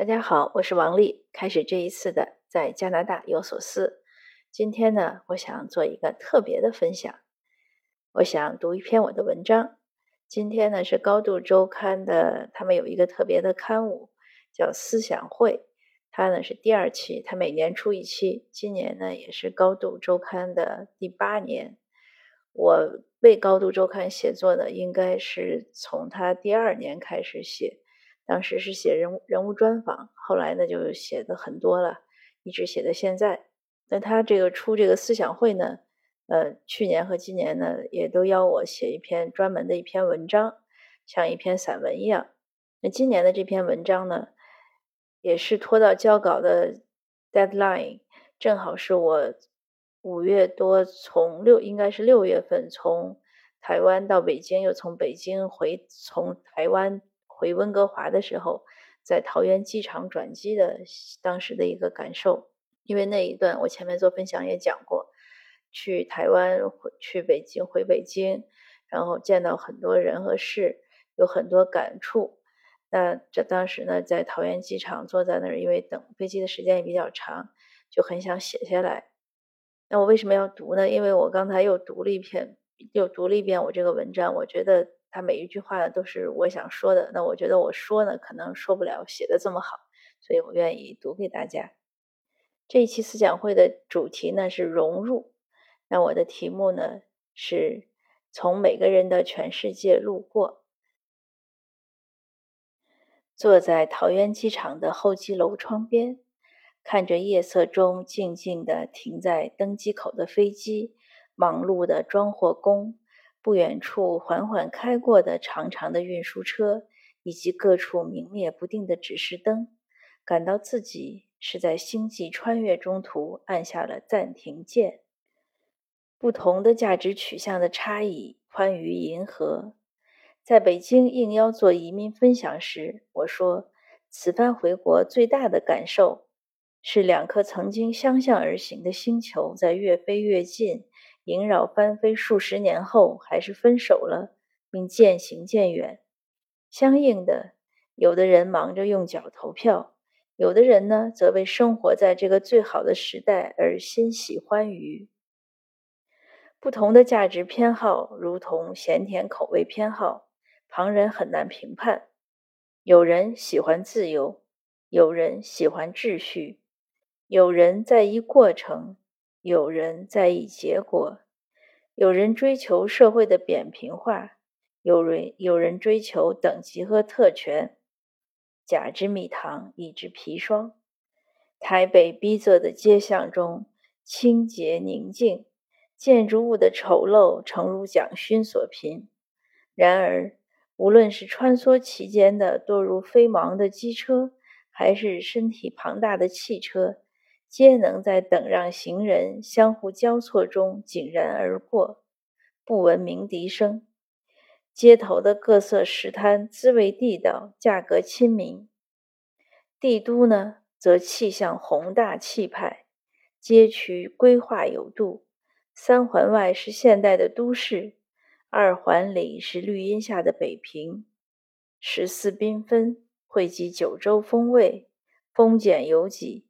大家好，我是王丽。开始这一次的在加拿大有所思。今天呢，我想做一个特别的分享。我想读一篇我的文章。今天呢是高度周刊的，他们有一个特别的刊物叫思想会，它呢是第二期，它每年出一期。今年呢也是高度周刊的第八年。我为高度周刊写作呢，应该是从它第二年开始写。当时是写人物人物专访，后来呢就写的很多了，一直写到现在。那他这个出这个思想会呢，呃，去年和今年呢也都邀我写一篇专门的一篇文章，像一篇散文一样。那今年的这篇文章呢，也是拖到交稿的 deadline，正好是我五月多从六应该是六月份从台湾到北京，又从北京回从台湾。回温哥华的时候，在桃园机场转机的当时的一个感受，因为那一段我前面做分享也讲过，去台湾去北京回北京，然后见到很多人和事，有很多感触。那这当时呢，在桃园机场坐在那儿，因为等飞机的时间也比较长，就很想写下来。那我为什么要读呢？因为我刚才又读了一篇，又读了一遍我这个文章，我觉得。他每一句话呢都是我想说的，那我觉得我说呢可能说不了写的这么好，所以我愿意读给大家。这一期思想会的主题呢是融入，那我的题目呢是从每个人的全世界路过。坐在桃园机场的候机楼窗边，看着夜色中静静的停在登机口的飞机，忙碌的装货工。不远处缓缓开过的长长的运输车，以及各处明灭不定的指示灯，感到自己是在星际穿越中途按下了暂停键。不同的价值取向的差异宽于银河。在北京应邀做移民分享时，我说：“此番回国最大的感受是，两颗曾经相向而行的星球在越飞越近。”萦绕翻飞数十年后，还是分手了，并渐行渐远。相应的，有的人忙着用脚投票，有的人呢，则为生活在这个最好的时代而欣喜欢愉。不同的价值偏好，如同咸甜口味偏好，旁人很难评判。有人喜欢自由，有人喜欢秩序，有人在意过程。有人在意结果，有人追求社会的扁平化，有人有人追求等级和特权。甲之蜜糖，乙之砒霜。台北逼仄的街巷中，清洁宁静，建筑物的丑陋诚如蒋勋所评。然而，无论是穿梭其间的多如飞芒的机车，还是身体庞大的汽车。皆能在等让行人相互交错中井然而过，不闻鸣笛声。街头的各色食摊滋味地道，价格亲民。帝都呢，则气象宏大气派，街区规划有度。三环外是现代的都市，二环里是绿荫下的北平。十四缤纷，汇集九州风味，丰俭由己。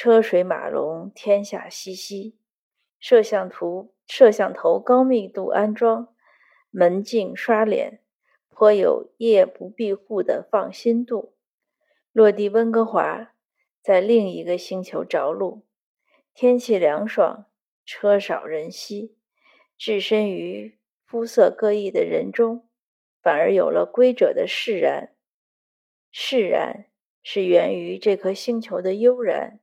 车水马龙，天下熙熙。摄像头摄像头高密度安装，门禁刷脸，颇有夜不闭户的放心度。落地温哥华，在另一个星球着陆。天气凉爽，车少人稀。置身于肤色各异的人中，反而有了规者的释然。释然是源于这颗星球的悠然。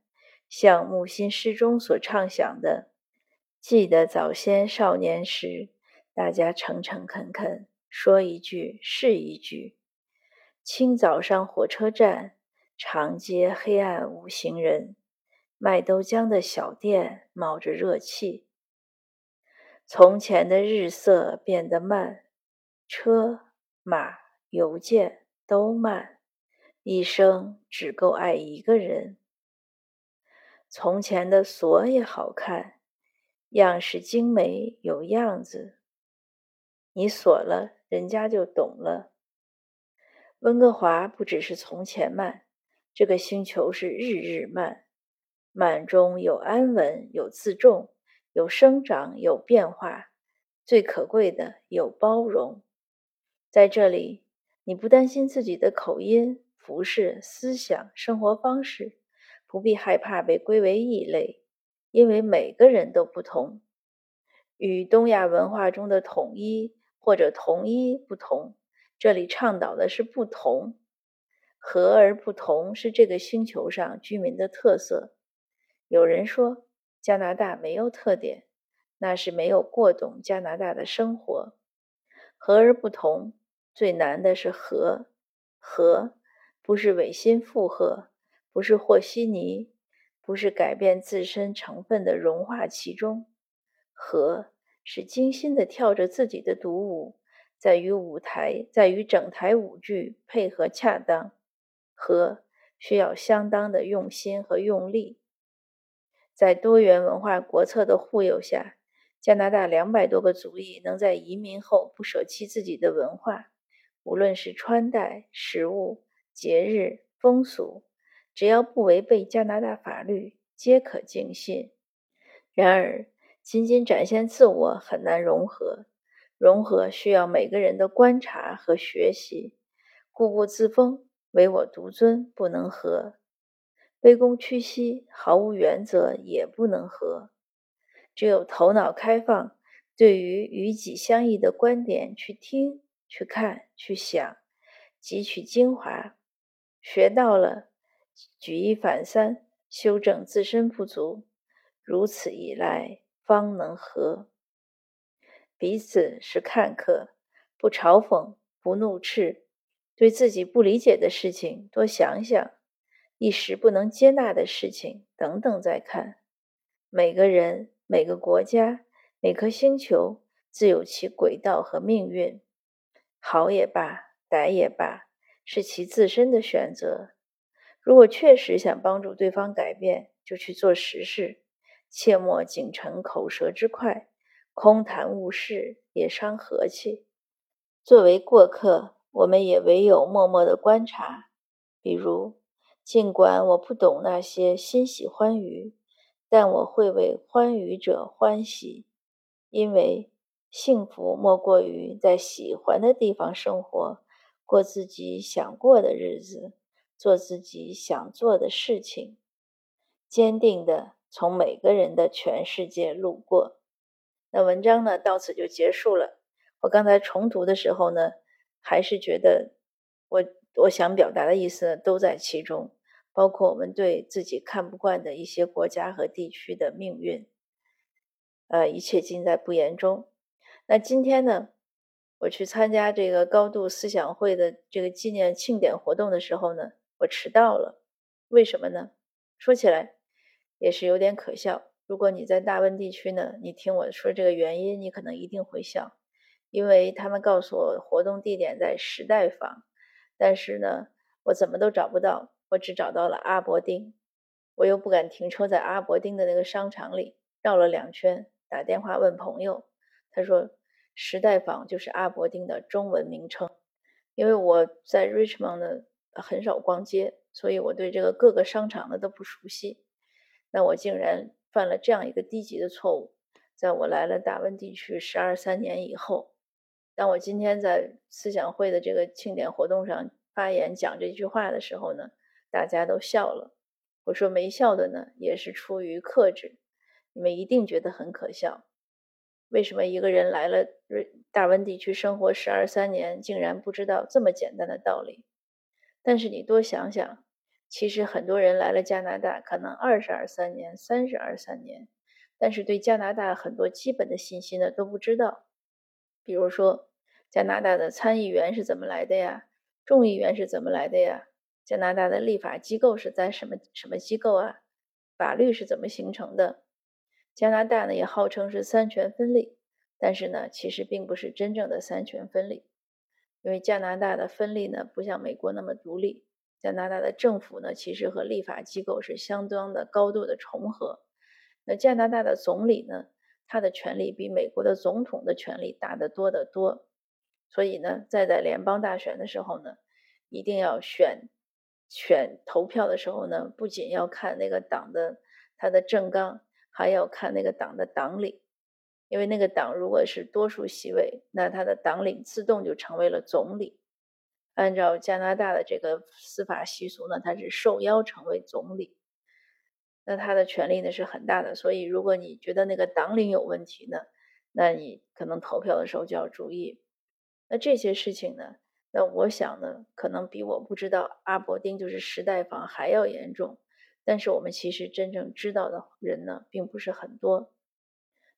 像木心诗中所畅想的：“记得早先少年时，大家诚诚恳恳，说一句是一句。清早上火车站，长街黑暗无行人，卖豆浆的小店冒着热气。从前的日色变得慢，车马邮件都慢，一生只够爱一个人。”从前的锁也好看，样式精美有样子。你锁了，人家就懂了。温哥华不只是从前慢，这个星球是日日慢，慢中有安稳，有自重，有生长，有变化。最可贵的有包容。在这里，你不担心自己的口音、服饰、思想、生活方式，不必害怕被归为异类，因为每个人都不同。与东亚文化中的统一或者同一不同，这里倡导的是不同。和而不同是这个星球上居民的特色。有人说加拿大没有特点，那是没有过懂加拿大的生活。和而不同最难的是和，和不是违心附和，不是和稀泥，不是改变自身成分的融化其中。和是精心的跳着自己的独舞，在与舞台，在与整台舞剧配合恰当。和需要相当的用心和用力，在多元文化国策的护佑下，加拿大两百多个族裔能在移民后不舍弃自己的文化，无论是穿戴、食物、节日、风俗，只要不违背加拿大法律，皆可尽信。然而，仅仅展现自我很难融合，融合需要每个人的观察和学习，固步自封。唯我独尊不能和，卑躬屈膝毫无原则也不能和。只有头脑开放，对于与己相异的观点去听、去看、去想，汲取精华，学到了，举一反三，修正自身不足，如此一来方能和。彼此是看客，不嘲讽，不怒斥。对自己不理解的事情多想想，一时不能接纳的事情等等再看。每个人、每个国家、每颗星球自有其轨道和命运，好也罢，歹也罢，是其自身的选择。如果确实想帮助对方改变，就去做实事，切莫仅逞口舌之快，空谈误事，也伤和气。作为过客。我们也唯有默默的观察，比如，尽管我不懂那些欣喜欢愉，但我会为欢愉者欢喜，因为幸福莫过于在喜欢的地方生活，过自己想过的日子，做自己想做的事情，坚定的从每个人的全世界路过。那文章呢，到此就结束了。我刚才重读的时候呢。还是觉得我我想表达的意思都在其中，包括我们对自己看不惯的一些国家和地区的命运，呃，一切尽在不言中。那今天呢，我去参加这个高度思想会的这个纪念庆典活动的时候呢，我迟到了。为什么呢？说起来也是有点可笑。如果你在大温地区呢，你听我说这个原因，你可能一定会笑。因为他们告诉我活动地点在时代坊，但是呢，我怎么都找不到，我只找到了阿伯丁，我又不敢停车在阿伯丁的那个商场里，绕了两圈，打电话问朋友，他说时代坊就是阿伯丁的中文名称。因为我在 Richmond 呢很少逛街，所以我对这个各个商场呢都不熟悉，那我竟然犯了这样一个低级的错误，在我来了大温地区十二三年以后。当我今天在思想会的这个庆典活动上发言讲这句话的时候呢，大家都笑了。我说没笑的呢，也是出于克制。你们一定觉得很可笑。为什么一个人来了大温地区生活十二三年，竟然不知道这么简单的道理？但是你多想想，其实很多人来了加拿大，可能二十二三年、三十二三年，但是对加拿大很多基本的信息呢都不知道。比如说，加拿大的参议员是怎么来的呀？众议员是怎么来的呀？加拿大的立法机构是在什么什么机构啊？法律是怎么形成的？加拿大呢也号称是三权分立，但是呢，其实并不是真正的三权分立，因为加拿大的分立呢不像美国那么独立，加拿大的政府呢其实和立法机构是相当的高度的重合。那加拿大的总理呢？他的权力比美国的总统的权力大得多得多，所以呢，在在联邦大选的时候呢，一定要选选投票的时候呢，不仅要看那个党的他的政纲，还要看那个党的党领，因为那个党如果是多数席位，那他的党领自动就成为了总理。按照加拿大的这个司法习俗呢，他是受邀成为总理，那他的权力呢是很大的。所以，如果你觉得那个党领有问题呢，那你可能投票的时候就要注意。那这些事情呢，那我想呢，可能比我不知道阿伯丁就是时代房还要严重。但是我们其实真正知道的人呢，并不是很多。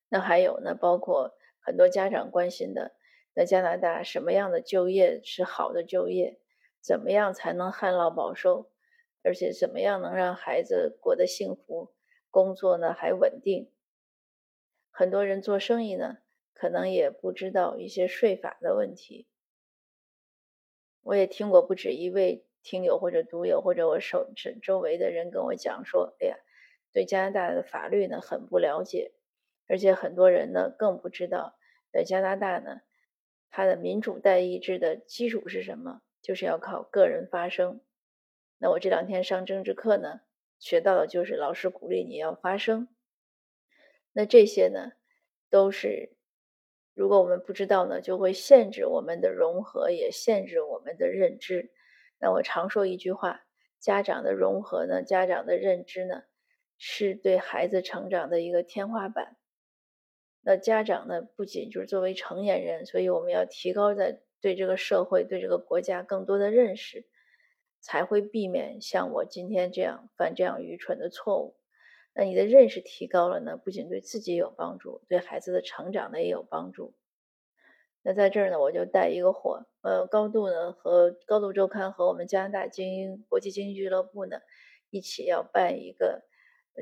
那还有呢，包括很多家长关心的。在加拿大，什么样的就业是好的就业？怎么样才能旱涝保收？而且怎么样能让孩子过得幸福？工作呢还稳定？很多人做生意呢，可能也不知道一些税法的问题。我也听过不止一位听友或者读友或者我手周围的人跟我讲说：“哎呀，对加拿大的法律呢很不了解，而且很多人呢更不知道在加拿大呢。”它的民主代议制的基础是什么？就是要靠个人发声。那我这两天上政治课呢，学到的就是老师鼓励你要发声。那这些呢，都是如果我们不知道呢，就会限制我们的融合，也限制我们的认知。那我常说一句话：家长的融合呢，家长的认知呢，是对孩子成长的一个天花板。那家长呢，不仅就是作为成年人，所以我们要提高在对这个社会、对这个国家更多的认识，才会避免像我今天这样犯这样愚蠢的错误。那你的认识提高了呢，不仅对自己有帮助，对孩子的成长呢也有帮助。那在这儿呢，我就带一个货，呃，高度呢和高度周刊和我们加拿大精英国际经济俱乐部呢一起要办一个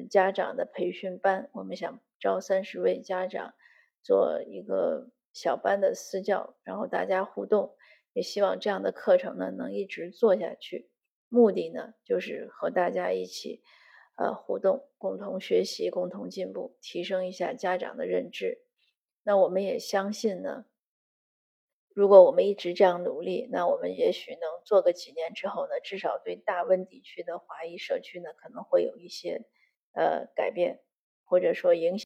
家长的培训班，我们想。招三十位家长做一个小班的私教，然后大家互动，也希望这样的课程呢能一直做下去。目的呢就是和大家一起呃互动，共同学习，共同进步，提升一下家长的认知。那我们也相信呢，如果我们一直这样努力，那我们也许能做个几年之后呢，至少对大温地区的华裔社区呢可能会有一些呃改变，或者说影响。